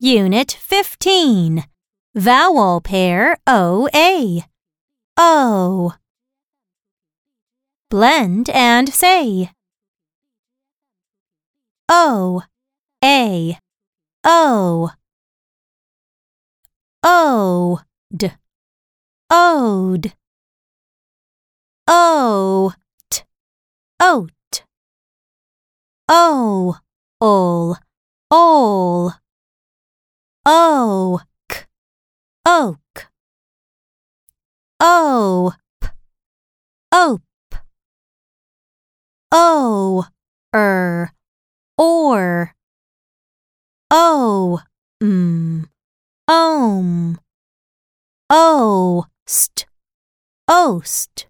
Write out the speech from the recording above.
Unit 15 Vowel pair OA. O. Blend and say. O. A. O. Ode. Ode. Oat. O. Ol. Ol. Oak. Oak. Ope. Ope. O. Er. Or. O. Mm. Om. Ost. Ost.